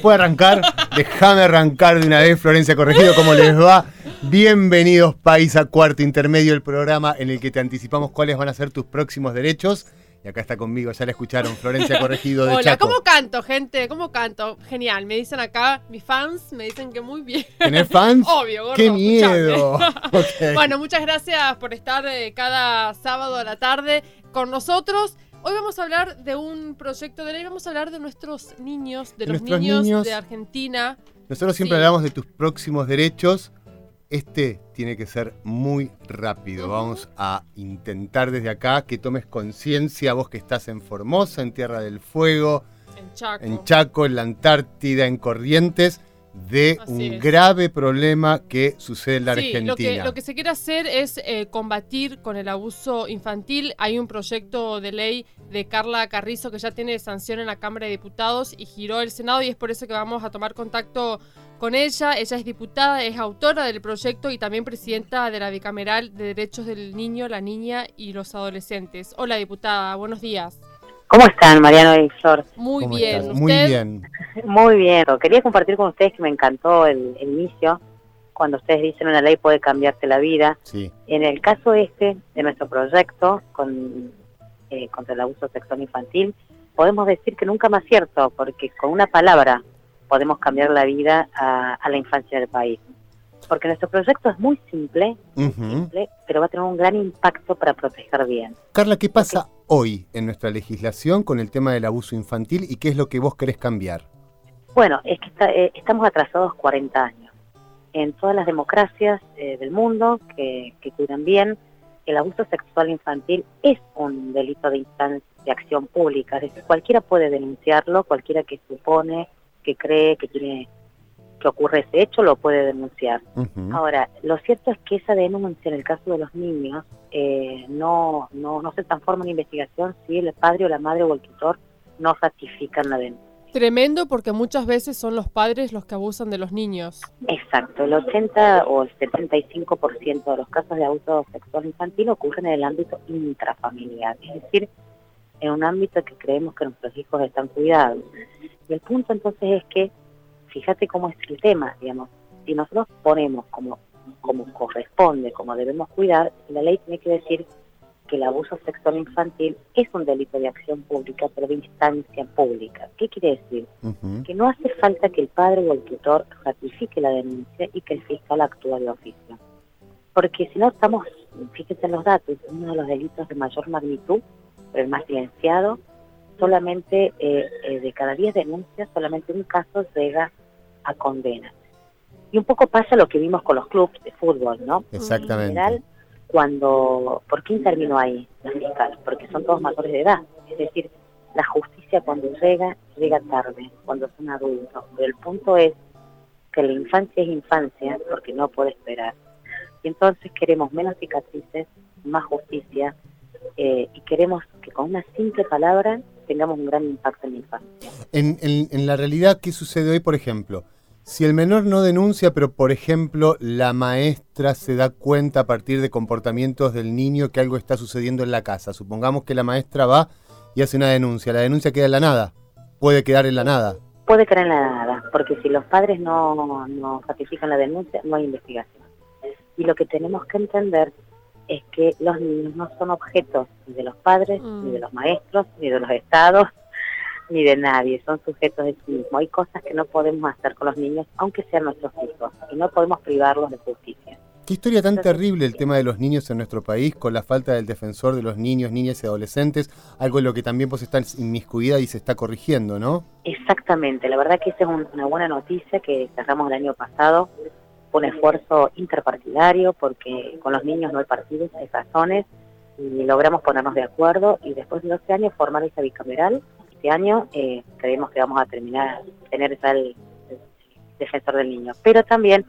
¿Puedo arrancar? Déjame arrancar de una vez, Florencia Corregido, ¿cómo les va? Bienvenidos, país, a Cuarto Intermedio, el programa en el que te anticipamos cuáles van a ser tus próximos derechos. Y acá está conmigo, ya la escucharon, Florencia Corregido de Hola, Chaco. ¿cómo canto, gente? ¿Cómo canto? Genial, me dicen acá, mis fans me dicen que muy bien. ¿Tenés fans? Obvio, gordo, ¡Qué miedo! Bueno, muchas gracias por estar eh, cada sábado a la tarde con nosotros. Hoy vamos a hablar de un proyecto de ley, vamos a hablar de nuestros niños, de De los niños, niños. de Argentina. Nosotros siempre Sí. hablamos de tus próximos derechos. Este tiene que ser muy rápido. Vamos a intentar desde acá que tomes conciencia, vos que estás en Formosa, en Tierra del Fuego, En Chaco. en Chaco, en la Antártida, en Corrientes, de Así un es. grave problema que sucede en la Sí, Argentina. lo que, lo que se quiere hacer es eh, combatir con el abuso infantil. Hay un proyecto de ley de Carla Carrizo que ya tiene sanción en la Cámara de Diputados y giró el Senado y es por eso que vamos a tomar contacto con ella. Ella es diputada, es autora del proyecto y también presidenta de la Bicameral de Derechos del Niño, la Niña y los Adolescentes. Hola diputada, buenos días. ¿Cómo están, Mariano y Flor? Muy ¿Cómo bien. Muy ¿Usted? bien. Muy bien. Quería compartir con ustedes que me encantó el, el inicio, cuando ustedes dicen una ley puede cambiarte la vida. Sí. En el caso este, de nuestro proyecto con, eh, contra el abuso sexual infantil, podemos decir que nunca más cierto, porque con una palabra podemos cambiar la vida a, a la infancia del país. Porque nuestro proyecto es muy simple, Ujú. simple, pero va a tener un gran impacto para proteger bien. Carla, ¿qué pasa hoy en nuestra legislación con el tema del abuso infantil y qué es lo que vos querés cambiar? Bueno, es que está- eh, estamos atrasados 40 años. En todas las democracias eh, del mundo que, que cuidan bien, el abuso sexual infantil es un delito de instancia de acción pública. Es decir, cualquiera puede denunciarlo, cualquiera que supone, que cree que tiene que ocurre ese hecho, lo puede denunciar. Ahora, lo cierto es que esa denuncia en el caso de los niños eh, no, no, no se transforma en investigación si el padre o la madre o el tutor no ratifican la denuncia. Tremendo porque muchas veces son los padres los que abusan de los niños. Exacto, el 80 o el 75% de los casos de abuso sexual infantil ocurren en el ámbito intrafamiliar, es decir, en un ámbito que creemos que nuestros hijos están cuidados. Y el punto entonces es que, fíjate cómo es el tema, digamos, si nosotros ponemos como, como corresponde, como debemos cuidar, la ley tiene que decir que el abuso sexual infantil es un delito de acción pública, pero de instancia pública. ¿Qué quiere decir? Que no hace falta que el padre o el tutor ratifique la denuncia y que el fiscal actúe de oficio. Porque si no estamos, fíjense en los datos, uno de los delitos de mayor magnitud, pero el más silenciado, solamente eh, eh, de cada 10 denuncias, solamente un caso llega a condena. Y un poco pasa lo que vimos con los clubes de fútbol, ¿no? En Exactamente. general, cuando, ¿por qué intervino ahí la fiscal? Porque son todos mayores de edad. Es decir, la justicia cuando llega, llega tarde, cuando son adultos. Pero el punto es que la infancia es infancia porque no puede esperar. Y entonces queremos menos cicatrices, más justicia, eh, y queremos que con una simple palabra tengamos un gran impacto en la infancia. En, en- en la realidad, ¿qué sucede hoy, por ejemplo? Si el menor no denuncia, pero por ejemplo la maestra se da cuenta a partir de comportamientos del niño que algo está sucediendo en la casa. Supongamos que la maestra va y hace una denuncia. La denuncia queda en la nada. Puede quedar en la nada. Puede quedar en la nada, porque si los padres no, no ratifican la denuncia, no hay investigación. Y lo que tenemos que entender es que los niños no son objetos ni de los padres, Mm. ni de los maestros, ni de los estados, ni de nadie, son sujetos de sí mismos. Hay cosas que no podemos hacer con los niños, aunque sean nuestros hijos, y no podemos privarlos de justicia. Qué historia tan terrible el tema de los niños en nuestro país, con la falta del defensor de los niños, niñas y adolescentes, algo en lo que también vos estás inmiscuida y se está corrigiendo, ¿no? Exactamente, la verdad que esa es un- una buena noticia que cerramos el año pasado, un esfuerzo interpartidario porque con los niños no hay partidos, hay razones, y logramos ponernos de acuerdo y después de 12 años formar esa bicameral. Este año eh, creemos que vamos a terminar, tener ya el, el defensor del niño. Pero también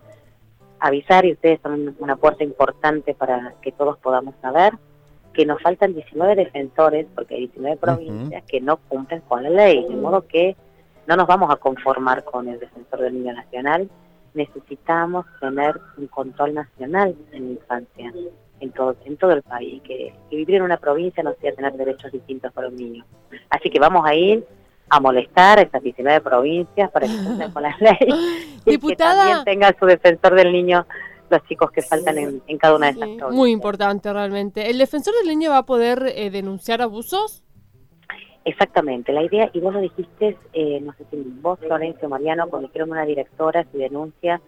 avisar, y ustedes son una puerta importante para que todos podamos saber, que nos faltan 19 defensores, porque hay 19 provincias que no cumplen con la ley, de modo que no nos vamos a conformar con el defensor del niño nacional, necesitamos tener un control nacional en la infancia, en todo, en todo el país, que, vivir en una provincia no sea tener derechos distintos para un niño. Así que vamos a ir a molestar a estas 19 provincias para que cumplan con la ley y que también tenga su defensor del niño los chicos que faltan en, cada una de estas provincias. Muy importante realmente. ¿El defensor del niño va a poder eh, denunciar abusos? Exactamente, la idea, y vos lo dijiste, eh, no sé si vos, Florencio Mariano, cuando dijeron una directora, si denuncia,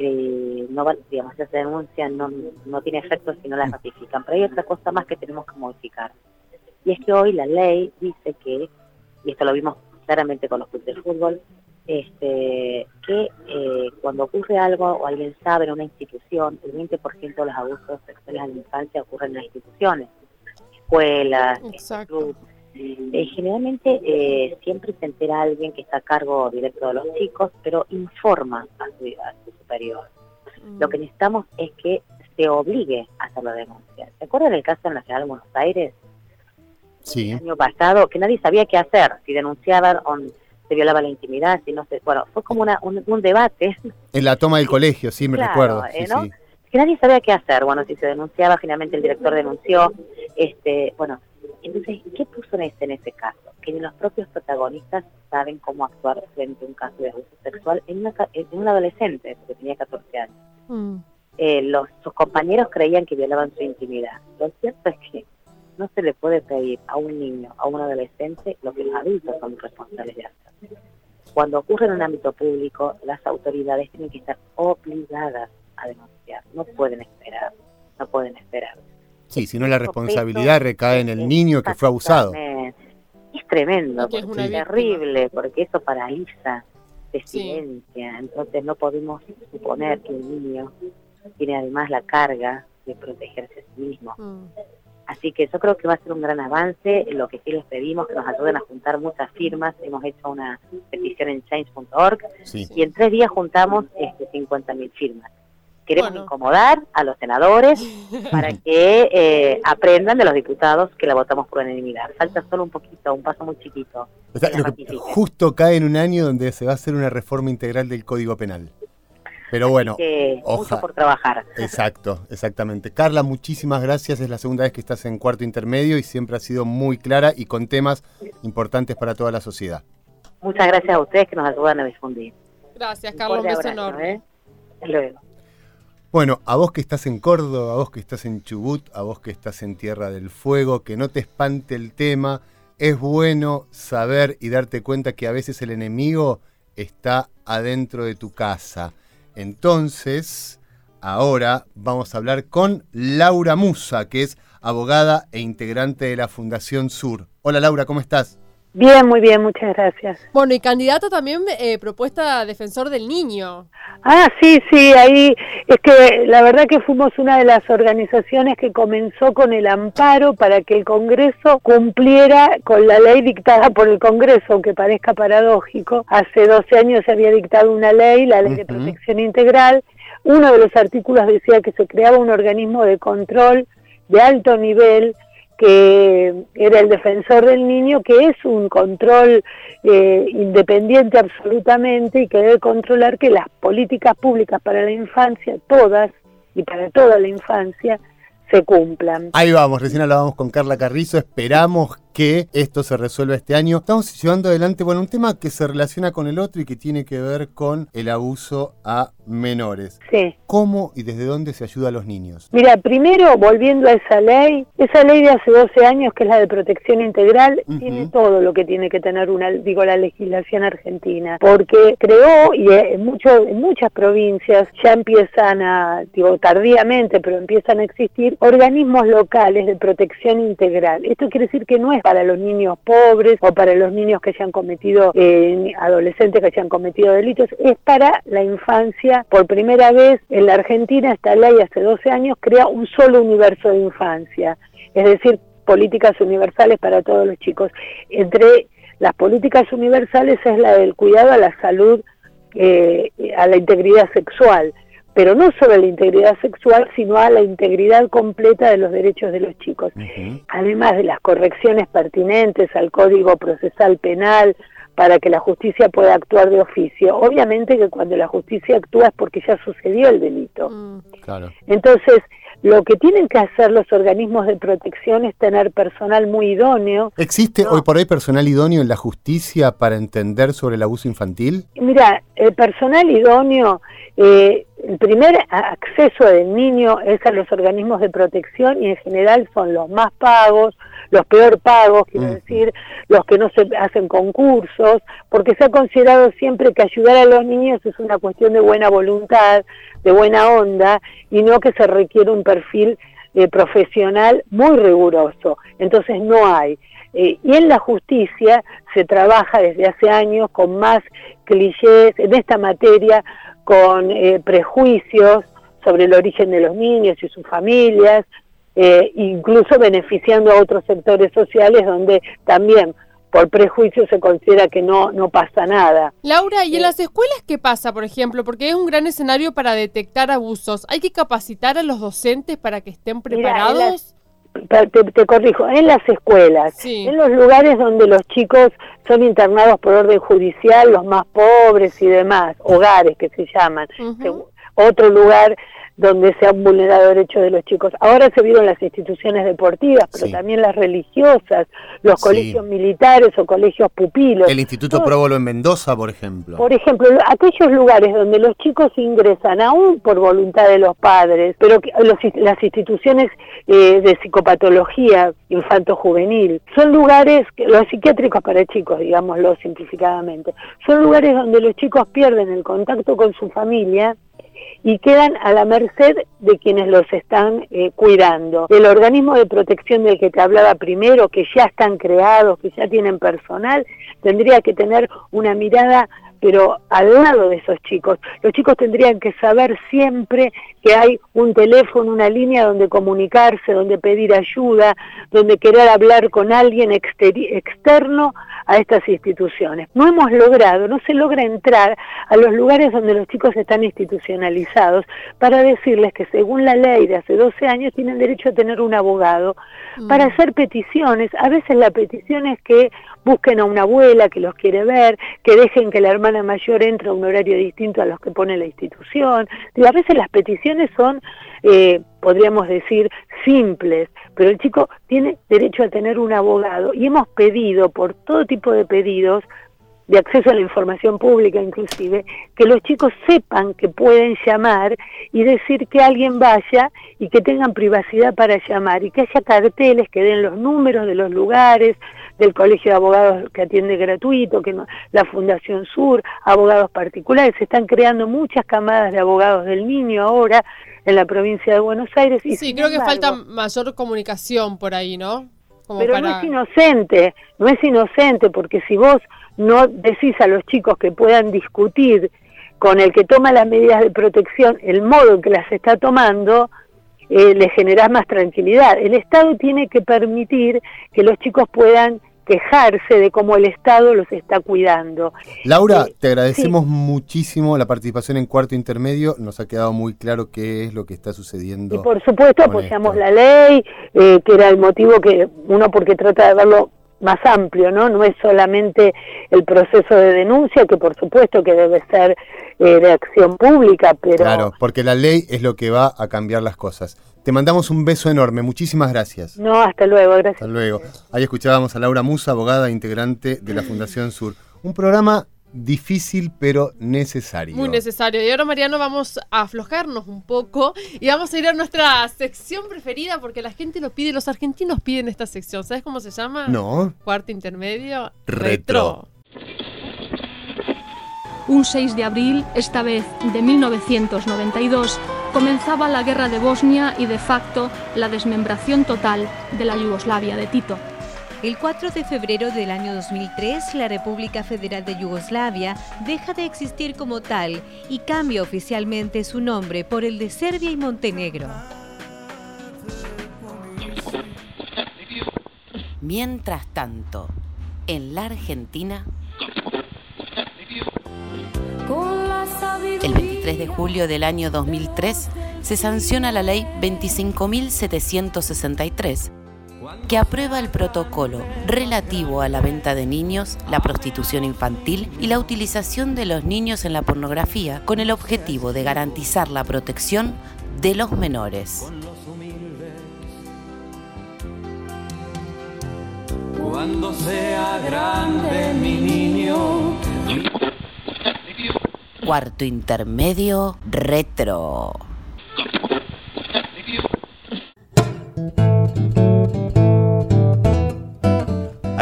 si no digamos, esa denuncia no, no tiene efecto si no la ratifican. Pero hay otra cosa más que tenemos que modificar. Y es que hoy la ley dice que, y esto lo vimos claramente con los clubes de fútbol, este, que eh, cuando ocurre algo o alguien sabe en una institución, el 20% de los abusos sexuales en la infancia ocurren en las instituciones, escuelas, clubes eh, generalmente eh, siempre se entera alguien que está a cargo directo de los chicos, pero informa a su, superior. Mm. Lo que necesitamos es que se obligue a hacer la denuncia. ¿Se acuerdan del caso en la ciudad de Buenos Aires? Sí. El año pasado, que nadie sabía qué hacer, si denunciaban o se violaba la intimidad, si no se... Bueno, fue como una, un, debate. En la toma del colegio, sí, me recuerdo. Eh, que nadie sabía qué hacer. Bueno, si se denunciaba, finalmente el director denunció. este Bueno, entonces, ¿qué puso en este, en ese caso? Que ni los propios protagonistas saben cómo actuar frente a un caso de abuso sexual en, una, en un adolescente, que tenía 14 años. Mm. Eh, los, sus compañeros creían que violaban su intimidad. Lo cierto es que no se le puede pedir a un niño, a un adolescente, lo que los adultos son responsables de hacer. Cuando ocurre en un ámbito público, las autoridades tienen que estar obligadas a denunciar, no pueden esperar, no pueden esperar. Sí, si no la responsabilidad recae en el niño que fue abusado. Es tremendo, es terrible, porque eso paraliza, de silencia, entonces no podemos suponer que el niño tiene además la carga de protegerse a sí mismo. Mm. Así que yo creo que va a ser un gran avance. Lo que sí les pedimos que nos ayuden a juntar muchas firmas. Hemos hecho una petición en change.org y en tres días juntamos este, 50.000 firmas. Queremos incomodar a los senadores para que eh, aprendan de los diputados que la votamos por unanimidad. Falta solo un poquito, un paso muy chiquito. justo cae en un año donde se va a hacer una reforma integral del Código Penal. Pero bueno, mucho por trabajar. Exacto, exactamente. Carla, muchísimas gracias. Es la segunda vez que estás en cuarto intermedio y siempre ha sido muy clara y con temas importantes para toda la sociedad. Muchas gracias a ustedes que nos ayudan a difundir. Gracias, Carlos. Un beso enorme. ¿eh? Hasta luego. Bueno, a vos que estás en Córdoba, a vos que estás en Chubut, a vos que estás en Tierra del Fuego, que no te espante el tema, es bueno saber y darte cuenta que a veces el enemigo está adentro de tu casa. Entonces, ahora vamos a hablar con Laura Musa, que es abogada e integrante de la Fundación Sur. Hola Laura, ¿cómo estás? Bien, muy bien, muchas gracias. Bueno, y candidato también eh, propuesta defensor del niño. Ah, sí, sí, ahí es que la verdad que fuimos una de las organizaciones que comenzó con el amparo para que el Congreso cumpliera con la ley dictada por el Congreso, aunque parezca paradójico. Hace 12 años se había dictado una ley, la Ley de Protección Integral. Uno de los artículos decía que se creaba un organismo de control de alto nivel que era el defensor del niño, que es un control eh, independiente absolutamente y que debe controlar que las políticas públicas para la infancia, todas y para toda la infancia, se cumplan. Ahí vamos, recién hablábamos con Carla Carrizo, esperamos que esto se resuelva este año. Estamos llevando adelante, bueno, un tema que se relaciona con el otro y que tiene que ver con el abuso a menores. Sí. ¿Cómo y desde dónde se ayuda a los niños? Mira, primero, volviendo a esa ley, esa ley de hace 12 años, que es la de protección integral, tiene todo lo que tiene que tener una, digo, la legislación argentina, porque creó, y en, mucho, en muchas provincias ya empiezan a, digo, tardíamente, pero empiezan a existir organismos locales de protección integral. Esto quiere decir que no es para los niños pobres o para los niños que se han cometido, eh, adolescentes que se han cometido delitos, es para la infancia. Por primera vez en la Argentina esta ley hace 12 años crea un solo universo de infancia, es decir, políticas universales para todos los chicos. Entre las políticas universales es la del cuidado a la salud, eh, a la integridad sexual pero no solo a la integridad sexual, sino a la integridad completa de los derechos de los chicos. Además de las correcciones pertinentes al Código Procesal Penal, para que la justicia pueda actuar de oficio. Obviamente que cuando la justicia actúa es porque ya sucedió el delito. Mm. Claro. Entonces, lo que tienen que hacer los organismos de protección es tener personal muy idóneo. ¿Existe hoy por hoy personal idóneo en la justicia para entender sobre el abuso infantil? Mira, el personal idóneo, eh, el primer acceso del niño es a los organismos de protección y en general son los más pagos, los peor pagos, quiero decir, los que no se hacen concursos, porque se ha considerado siempre que ayudar a los niños es una cuestión de buena voluntad, de buena onda, y no que se requiere un perfil eh, profesional muy riguroso. Entonces no hay. Eh, y en la justicia se trabaja desde hace años con más clichés en esta materia, con eh, prejuicios sobre el origen de los niños y sus familias, eh, incluso beneficiando a otros sectores sociales donde también por prejuicio se considera que no, no pasa nada. Laura, ¿y en eh, las escuelas qué pasa, por ejemplo? Porque es un gran escenario para detectar abusos. ¿Hay que capacitar a los docentes para que estén preparados? Te, corrijo, en las escuelas, en los lugares donde los chicos son internados por orden judicial, los más pobres y demás, hogares que se llaman. Otro lugar donde se han vulnerado derechos de los chicos. Ahora se vieron las instituciones deportivas, pero también las religiosas, los colegios militares o colegios pupilos. El Instituto Próbolo en Mendoza, por ejemplo. Por ejemplo, aquellos lugares donde los chicos ingresan aún por voluntad de los padres, pero las instituciones eh, de psicopatología infanto-juvenil, son lugares, los psiquiátricos para chicos, digámoslo simplificadamente, son lugares donde los chicos pierden el contacto con su familia y quedan a la merced de quienes los están eh, cuidando. El organismo de protección del que te hablaba primero, que ya están creados, que ya tienen personal, tendría que tener una mirada pero al lado de esos chicos. Los chicos tendrían que saber siempre que hay un teléfono, una línea donde comunicarse, donde pedir ayuda, donde querer hablar con alguien externo a estas instituciones. No hemos logrado, no se logra entrar a los lugares donde los chicos están institucionalizados para decirles que según la ley de hace 12 años tienen derecho a tener un abogado para mm. hacer peticiones. A veces la petición es que busquen a una abuela que los quiere ver, que dejen que la hermana mayor entre a un horario distinto a los que pone la institución. Y a veces las peticiones son, eh, podríamos decir, simples, pero el chico tiene derecho a tener un abogado y hemos pedido por todo tipo de pedidos de acceso a la información pública inclusive, que los chicos sepan que pueden llamar y decir que alguien vaya y que tengan privacidad para llamar y que haya carteles que den los números de los lugares, del Colegio de Abogados que atiende gratuito, que la Fundación Sur, abogados particulares, se están creando muchas camadas de abogados del niño ahora en la provincia de Buenos Aires. Y sí, creo que falta mayor comunicación por ahí, ¿no? pero no es inocente, no es inocente, porque si vos no decís a los chicos que puedan discutir con el que toma las medidas de protección el modo en que las está tomando, eh, le generás más tranquilidad. El Estado tiene que permitir que los chicos puedan quejarse de cómo el Estado los está cuidando. Laura, eh, te agradecemos muchísimo la participación en Cuarto Intermedio, nos ha quedado muy claro qué es lo que está sucediendo. Y por supuesto apoyamos la ley, eh, que era el motivo que uno porque trata de verlo más amplio, ¿no? No es solamente el proceso de denuncia, que por supuesto que debe ser eh, de acción pública, pero... Claro, porque la ley es lo que va a cambiar las cosas. Te mandamos un beso enorme, muchísimas gracias. No, hasta luego, gracias. Hasta luego. Ahí escuchábamos a Laura Musa, abogada integrante de la Fundación Sur. Un programa difícil pero necesario. Muy necesario. Y ahora, Mariano, vamos a aflojarnos un poco y vamos a ir a nuestra sección preferida porque la gente lo pide, los argentinos piden esta sección. ¿Sabes cómo se llama? No. Cuarto intermedio. Retro. Un 6 de abril, esta vez de 1992, comenzaba la guerra de Bosnia y de facto la desmembración total de la Yugoslavia de Tito. El 4 de febrero del año 2003, la República Federal de Yugoslavia deja de existir como tal y cambia oficialmente su nombre por el de Serbia y Montenegro. Mientras tanto, en la Argentina, el 23 23 de julio del año 2003 se sanciona la ley 25.763 que aprueba el protocolo relativo a la venta de niños, la prostitución infantil y la utilización de los niños en la pornografía con el objetivo de garantizar la protección de los menores. Cuando sea grande mi niño. Cuarto intermedio retro.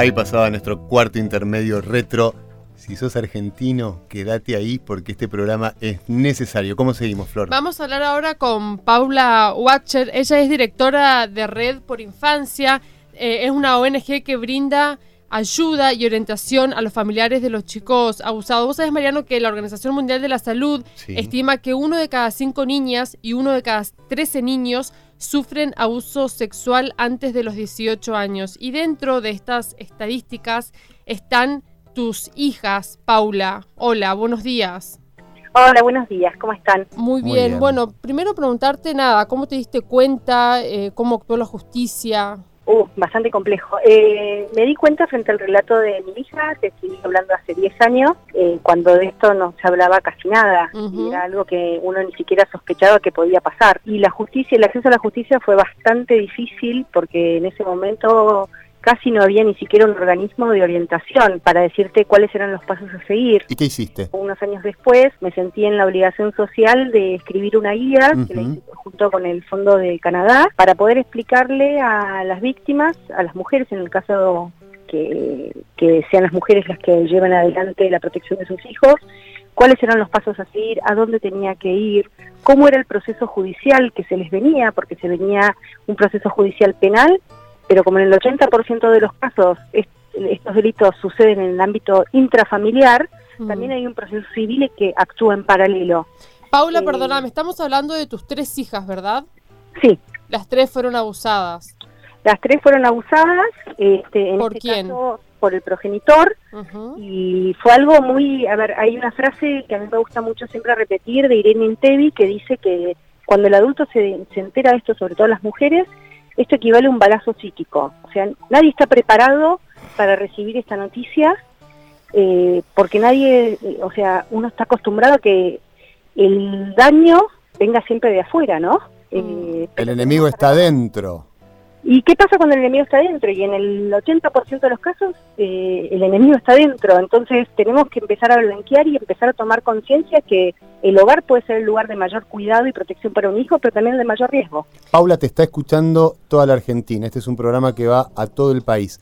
Ahí pasaba nuestro cuarto intermedio retro. Si sos argentino, quédate ahí porque este programa es necesario. ¿Cómo seguimos, Flor? Vamos a hablar ahora con Paula Watcher. Ella es directora de Red por Infancia. Eh, es una ONG que brinda ayuda y orientación a los familiares de los chicos abusados. Vos sabés, Mariano, que la Organización Mundial de la Salud Sí. estima que uno de cada cinco niñas y uno de cada 13 niños sufren abuso sexual antes de los 18 años. Y dentro de estas estadísticas están tus hijas, Paula. Hola, buenos días. Hola, buenos días, ¿cómo están? Muy bien. Bueno, primero preguntarte nada, ¿cómo te diste cuenta? Eh, ¿Cómo actuó la justicia? Uh, bastante complejo. Eh, me di cuenta frente al relato de mi hija, que estoy hablando hace 10 años, eh, cuando de esto no se hablaba casi nada, y era algo que uno ni siquiera sospechaba que podía pasar. Y la justicia, el acceso a la justicia fue bastante difícil porque en ese momento casi no había ni siquiera un organismo de orientación para decirte cuáles eran los pasos a seguir. ¿Y qué hiciste? Unos años después me sentí en la obligación social de escribir una guía que la hice junto con el Fondo de Canadá para poder explicarle a las víctimas, a las mujeres en el caso que, que sean las mujeres las que lleven adelante la protección de sus hijos, cuáles eran los pasos a seguir, a dónde tenía que ir, cómo era el proceso judicial que se les venía, porque se venía un proceso judicial penal, pero como en el 80% de los casos est- estos delitos suceden en el ámbito intrafamiliar, Mm. también hay un proceso civil que actúa en paralelo. Paula, eh, perdóname, estamos hablando de tus tres hijas, ¿verdad? Sí, Las tres fueron abusadas. las tres fueron abusadas, este, en ¿Por este quién? caso por el progenitor, y fue algo muy, a ver, hay una frase que a mí me gusta mucho siempre repetir de Irene Intevi que dice que cuando el adulto se, se entera de esto, sobre todo las mujeres, esto equivale a un balazo psíquico. O sea, nadie está preparado para recibir esta noticia eh, porque nadie, eh, o sea, uno está acostumbrado a que el daño venga siempre de afuera, ¿no? Eh, El enemigo está dentro. ¿Y qué pasa cuando el enemigo está dentro? Y en el 80% de los casos eh, el enemigo está dentro. Entonces tenemos que empezar a blanquear y empezar a tomar conciencia que el hogar puede ser el lugar de mayor cuidado y protección para un hijo, pero también de mayor riesgo. Paula, te está escuchando toda la Argentina. Este es un programa que va a todo el país.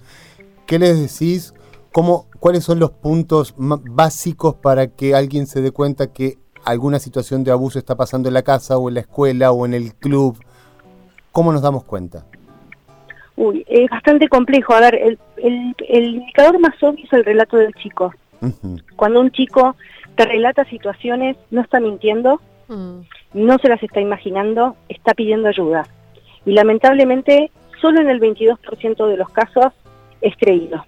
¿Qué les decís? ¿Cómo, ¿Cuáles son los puntos básicos para que alguien se dé cuenta que alguna situación de abuso está pasando en la casa o en la escuela o en el club? ¿Cómo nos damos cuenta? Uy, es bastante complejo. A ver, el, el, el indicador más obvio es el relato del chico. Cuando un chico te relata situaciones, no está mintiendo, Mm. no se las está imaginando, está pidiendo ayuda. Y lamentablemente, solo en el 22% de los casos es creído.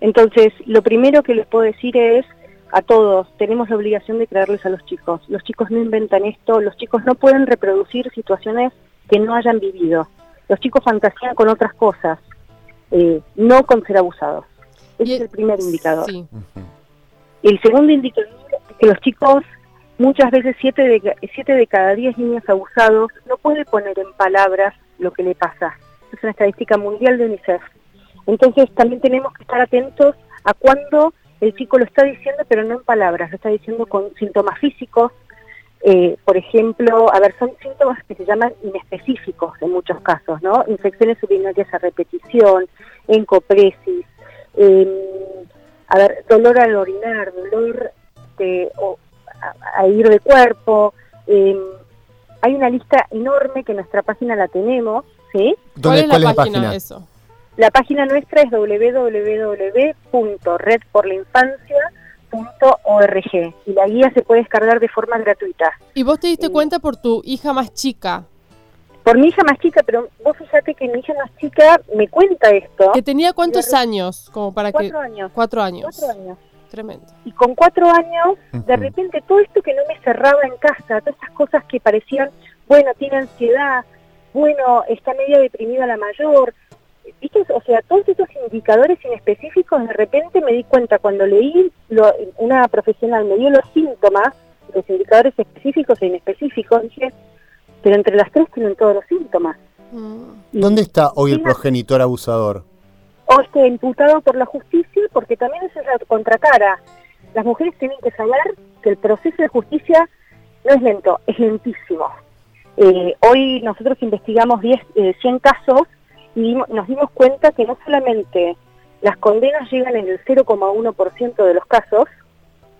Entonces, lo primero que les puedo decir es a todos, tenemos la obligación de creerles a los chicos. Los chicos no inventan esto, los chicos no pueden reproducir situaciones que no hayan vivido. Los chicos fantasean con otras cosas, eh, no con ser abusados. Ese Y es el primer indicador. Sí. El segundo indicador es que los chicos, muchas veces siete de, siete de cada diez niños abusados, no puede poner en palabras lo que le pasa. Es una estadística mundial de UNICEF. Entonces también tenemos que estar atentos a cuando el chico lo está diciendo, pero no en palabras, lo está diciendo con síntomas físicos. Eh, por ejemplo, a ver, son síntomas que se llaman inespecíficos en muchos casos, ¿no? Infecciones urinarias a repetición, encopresis, eh, a ver, dolor al orinar, dolor de, o, a, a ir de cuerpo. eh, hay una lista enorme que en nuestra página la tenemos, ¿sí? ¿Cuál ¿Dónde- es la página? Eso. La página nuestra es www.redporlainfancia.org y la guía se puede descargar de forma gratuita. Y vos te diste Sí. cuenta por tu hija más chica, Por mi hija más chica, pero vos fíjate que mi hija más chica me cuenta esto. que tenía cuántos años, como para que... Cuatro años. Cuatro años. Cuatro años. Tremendo. Y con cuatro años, de repente todo esto que no me cerraba en casa, todas estas cosas que parecían, bueno, tiene ansiedad, bueno, está media deprimida la mayor, ¿viste? O sea, todos estos indicadores inespecíficos, de repente me di cuenta cuando leí, lo, una profesional me dio los síntomas, los indicadores específicos e inespecíficos, dije, pero entre las tres tienen todos los síntomas. ¿Dónde está hoy el progenitor abusador? O esté imputado por la justicia, porque también esa es la contracara. Las mujeres tienen que saber que el proceso de justicia no es lento, es lentísimo. Eh, hoy nosotros investigamos 10, eh, 100 casos y nos dimos cuenta que no solamente las condenas llegan en el 0,1% de los casos,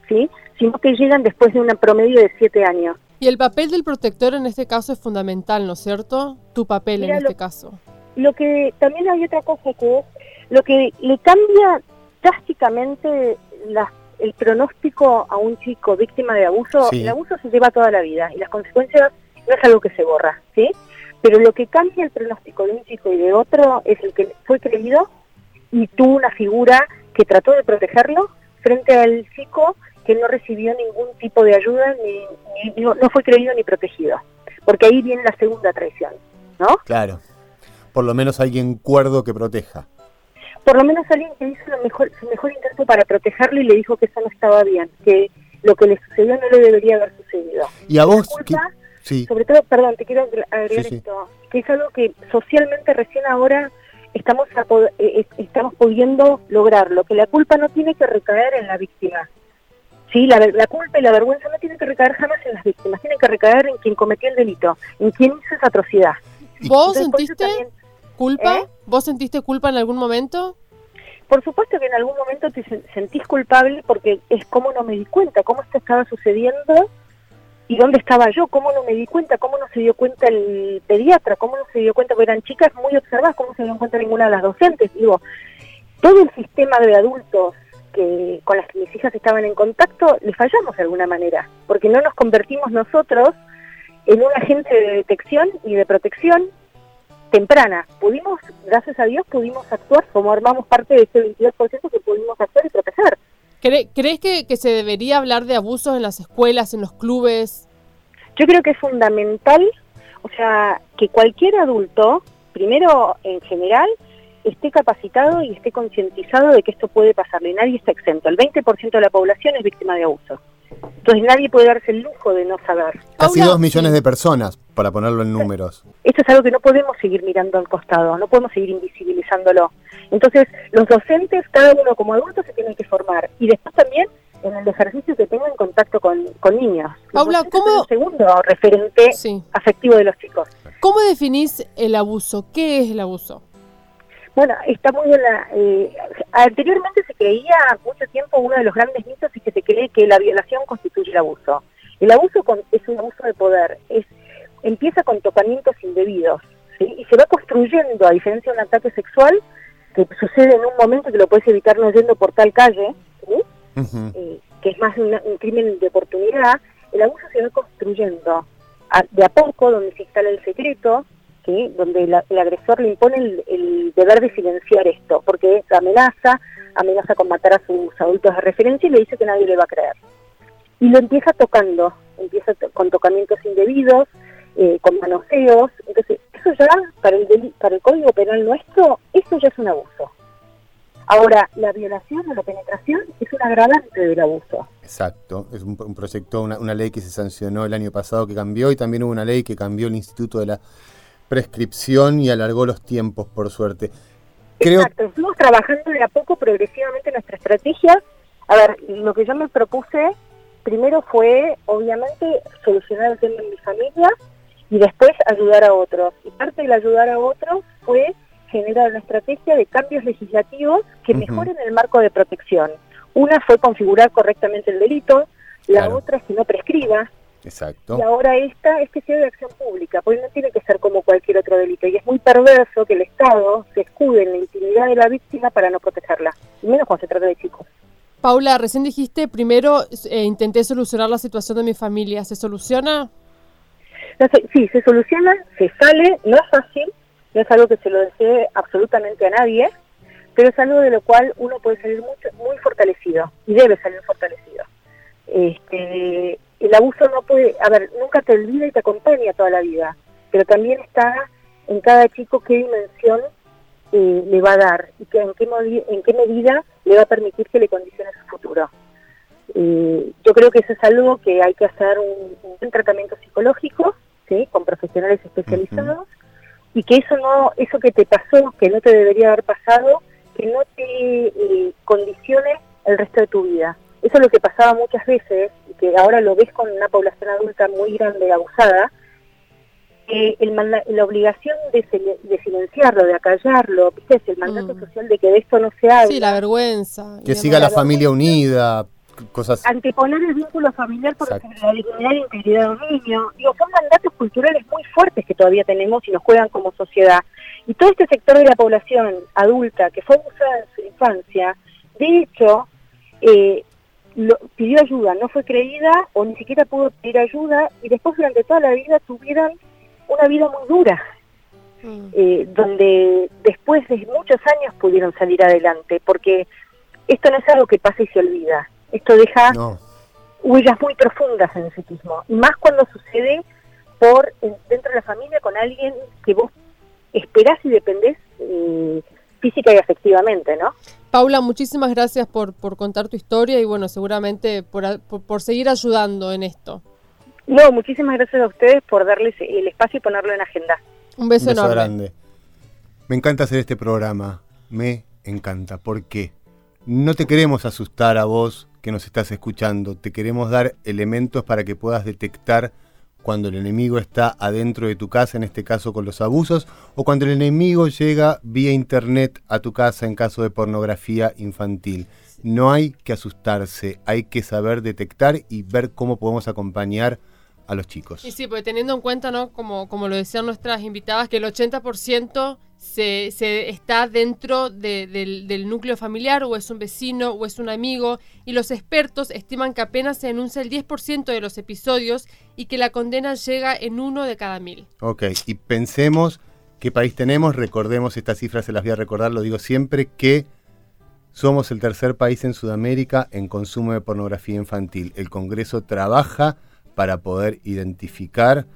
¿sí? sino que llegan después de un promedio de 7 años. Y el papel del protector en este caso es fundamental, ¿no es cierto? Tu papel Mira, en lo- este caso. Lo que también hay otra cosa que es lo que le cambia drásticamente la- el pronóstico a un chico víctima de abuso. Sí. El abuso se lleva toda la vida y las consecuencias no es algo que se borra, ¿sí? Pero lo que cambia el pronóstico de un chico y de otro es el que fue creído y tuvo una figura que trató de protegerlo frente al chico que no recibió ningún tipo de ayuda ni, ni- no, no fue creído ni protegido. Porque ahí viene la segunda traición, ¿no? Claro. Por lo menos alguien cuerdo que proteja. por lo menos alguien que hizo lo mejor, su mejor intento para protegerlo y le dijo que eso no estaba bien, que lo que le sucedió no le debería haber sucedido. ¿Y a vos? culpa, qué- Sí. Sobre todo, perdón, te quiero agregar Sí, sí. esto, que es algo que socialmente recién ahora estamos a pod- eh, eh, estamos pudiendo lograrlo, que la culpa no tiene que recaer en la víctima. Sí, la, ver- la culpa y la vergüenza no tienen que recaer jamás en las víctimas, tienen que recaer en quien cometió el delito, en quien hizo esa atrocidad. ¿Vos Entonces, sentiste también- culpa? ¿Eh? ¿Vos sentiste culpa en algún momento? Por supuesto que en algún momento te sen- sentís culpable porque es como no me di cuenta, cómo esto estaba sucediendo y dónde estaba yo, cómo no me di cuenta, cómo no se dio cuenta el pediatra, cómo no se dio cuenta, porque eran chicas muy observadas, cómo se dio cuenta ninguna de las docentes. Digo, todo el sistema de adultos que con las que mis hijas estaban en contacto, le fallamos de alguna manera, porque no nos convertimos nosotros en un agente de detección y de protección temprana. Pudimos, gracias a Dios, pudimos actuar, como armamos parte de ese 22% que pudimos actuar y proteger. ¿Cre- ¿Crees que, que se debería hablar de abusos en las escuelas, en los clubes? Yo creo que es fundamental, o sea, que cualquier adulto, primero en general, esté capacitado y esté concientizado de que esto puede pasarle. Nadie está exento. El 20% de la población es víctima de abuso. Entonces nadie puede darse el lujo de no saber. Casi dos millones de personas, para ponerlo en números. Esto es algo que no podemos seguir mirando al costado, no podemos seguir invisibilizándolo. Entonces, los docentes, cada uno como adulto, se tienen que formar. Y después también en el ejercicio que tengan contacto con, con niños. Paula, ¿cómo- el segundo referente afectivo de los chicos. ¿Cómo definís el abuso? ¿Qué es el abuso? Bueno, está muy en la... eh, anteriormente se creía mucho tiempo, uno de los grandes mitos es que se cree que la violación constituye el abuso. El abuso con- es un abuso de poder, es empieza con tocamientos indebidos ¿sí? y se va construyendo, a diferencia de un ataque sexual, que sucede en un momento que lo puedes evitar no yendo por tal calle, ¿sí? eh, que es más una- un crimen de oportunidad, el abuso se va construyendo a- de a poco, donde se instala el secreto, ¿sí? donde la- el agresor le impone el, el deber de silenciar esto, porque la amenaza, amenaza con matar a sus adultos de referencia y le dice que nadie le va a creer. Y lo empieza tocando, empieza to- con tocamientos indebidos, eh, con manoseos, entonces eso ya, para el, deli- para el Código Penal nuestro, eso ya es un abuso. Ahora, la violación o la penetración es un agravante del abuso. Exacto, es un, un proyecto, una, una ley que se sancionó el año pasado que cambió y también hubo una ley que cambió el Instituto de la Prescripción y alargó los tiempos, por suerte. Creo Exacto, fuimos trabajando de a poco progresivamente nuestra estrategia. A ver, lo que yo me propuse primero fue, obviamente, solucionar el tema en mi familia y después ayudar a otros. Y parte del ayudar a otros fue generar una estrategia de cambios legislativos que mejoren el marco de protección. Una fue configurar correctamente el delito, la Claro. otra es que no prescriba, Exacto. y ahora esta es que sea de acción pública, porque no tiene que ser como cualquier otro delito. Y es muy perverso que el Estado se escude en la intimidad de la víctima para no protegerla, y menos cuando se trata de chicos. Paula, recién dijiste, primero eh, intenté solucionar la situación de mi familia. ¿Se soluciona? Sí, se soluciona, se sale, no es fácil, no es algo que se lo desee absolutamente a nadie, pero es algo de lo cual uno puede salir mucho, muy fortalecido y debe salir fortalecido. Este, el abuso no puede, a ver, nunca te olvida y te acompaña toda la vida, pero también está en cada chico qué dimensión eh, le va a dar y que, en, qué en qué medida le va a permitir que le condicione su futuro. Eh, yo creo que eso es algo que hay que hacer un, un tratamiento psicológico, ¿sí? con profesionales especializados, y que eso no, eso que te pasó, que no te debería haber pasado, que no te eh, condicione el resto de tu vida. Eso es lo que pasaba muchas veces, y que ahora lo ves con una población adulta muy grande, abusada, que el la obligación de, silenciarlo, de acallarlo, ¿viste? el mandato mm. social de que de esto no se hable. Sí, la vergüenza. Que siga la, familia unida, cosas... Anteponer el vínculo familiar por la dignidad e integridad de un niño. Digo, son mandatos culturales muy fuertes que todavía tenemos y nos juegan como sociedad. Y todo este sector de la población adulta que fue abusada en su infancia, de hecho, eh, pidió ayuda, no fue creída o ni siquiera pudo pedir ayuda y después durante toda la vida tuvieron una vida muy dura, mm. eh, donde después de muchos años pudieron salir adelante, porque esto no es algo que pasa y se olvida, esto deja huellas muy profundas en el psiquismo, y más cuando sucede por dentro de la familia con alguien que vos esperás y dependés eh, física y afectivamente, ¿no? Paula, muchísimas gracias por, por contar tu historia y bueno, seguramente por, por, seguir ayudando en esto. No, muchísimas gracias a ustedes por darles el espacio y ponerlo en agenda. Un beso, Un beso grande. Me encanta hacer este programa, me encanta. ¿Por qué? No te queremos asustar a vos que nos estás escuchando, te queremos dar elementos para que puedas detectar cuando el enemigo está adentro de tu casa, en este caso con los abusos, o cuando el enemigo llega vía internet a tu casa en caso de pornografía infantil. No hay que asustarse, hay que saber detectar y ver cómo podemos acompañar a los chicos. Y sí, porque teniendo en cuenta, ¿no? Como, como lo decían nuestras invitadas, que el 80% se, está dentro del, del, núcleo familiar, o es un vecino, o es un amigo, y los expertos estiman que apenas se denuncia el 10% de los episodios y que la condena llega en uno de cada mil. Ok, y pensemos qué país tenemos, recordemos estas cifras, se las voy a recordar, lo digo siempre, que somos el tercer país en Sudamérica en consumo de pornografía infantil. El Congreso trabaja para poder identificar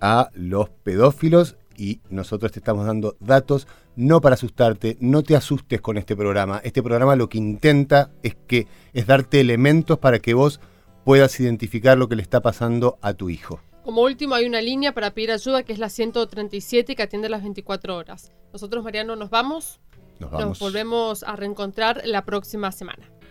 a los pedófilos y nosotros te estamos dando datos no para asustarte, no te asustes con este programa. Este programa lo que intenta es que es darte elementos para que vos puedas identificar lo que le está pasando a tu hijo. Como último hay una línea para pedir ayuda que es la 137 que atiende las 24 horas. Nosotros Mariano nos vamos. Nos, vamos. nos volvemos a reencontrar la próxima semana.